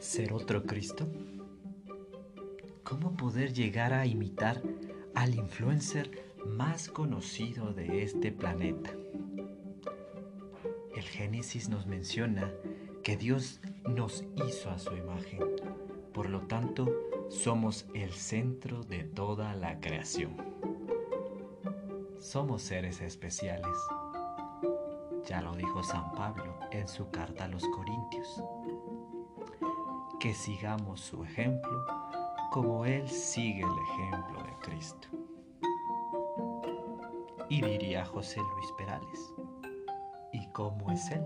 ser otro Cristo? ¿Cómo poder llegar a imitar al influencer más conocido de este planeta? El Génesis nos menciona que Dios nos hizo a su imagen, por lo tanto somos el centro de toda la creación. Somos seres especiales. Ya lo dijo San Pablo en su carta a los Corintios que sigamos su ejemplo como Él sigue el ejemplo de Cristo. Y diría José Luis Perales, ¿y cómo es Él?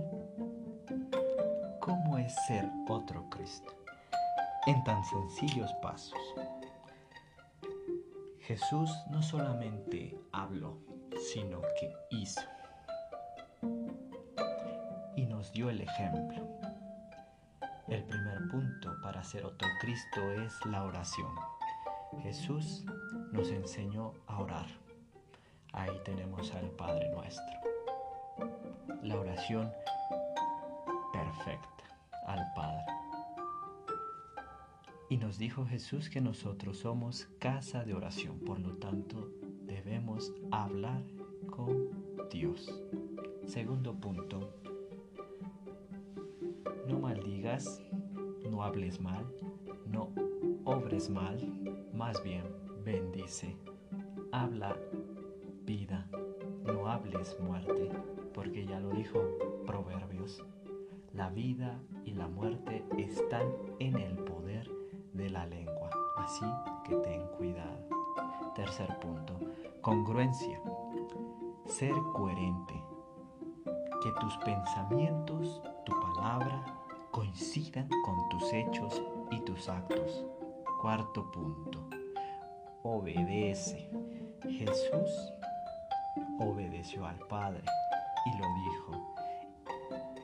¿Cómo es ser otro Cristo? En tan sencillos pasos. Jesús no solamente habló, sino que hizo. Y nos dio el ejemplo. El primer punto para ser otro Cristo es la oración. Jesús nos enseñó a orar. Ahí tenemos al Padre nuestro. La oración perfecta al Padre. Y nos dijo Jesús que nosotros somos casa de oración, por lo tanto debemos hablar con Dios. Segundo punto, no maldigas, no hables mal, no obres mal, más bien bendice. Habla vida, no hables muerte, porque ya lo dijo Proverbios. La vida y la muerte están en el poder de la lengua, así que ten cuidado. Tercer punto, congruencia. Ser coherente. Que tus pensamientos, tu palabra, hechos y tus actos. Cuarto punto. Obedece. Jesús obedeció al Padre y lo dijo.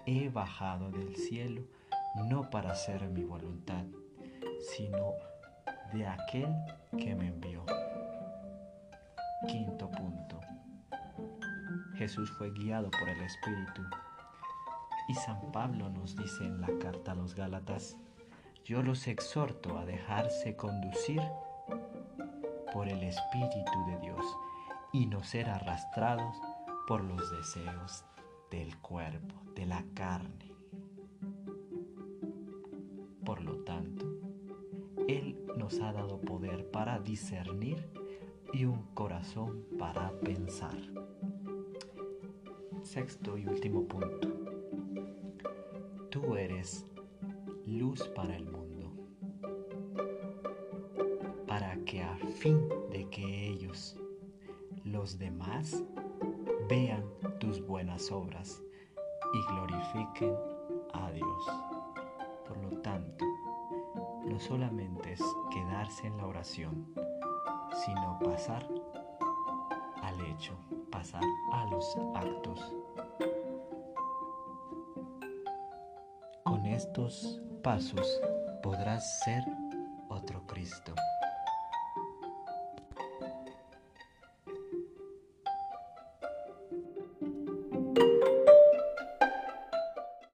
He bajado del cielo no para hacer mi voluntad, sino de aquel que me envió. Quinto punto. Jesús fue guiado por el Espíritu y San Pablo nos dice en la carta a los Gálatas, yo los exhorto a dejarse conducir por el Espíritu de Dios y no ser arrastrados por los deseos del cuerpo, de la carne. Por lo tanto, Él nos ha dado poder para discernir y un corazón para pensar. Sexto y último punto. Tú eres luz para el mundo, para que a fin de que ellos, los demás, vean tus buenas obras y glorifiquen a Dios. Por lo tanto, no solamente es quedarse en la oración, sino pasar al hecho, pasar a los actos. Con estos pasos podrás ser otro Cristo.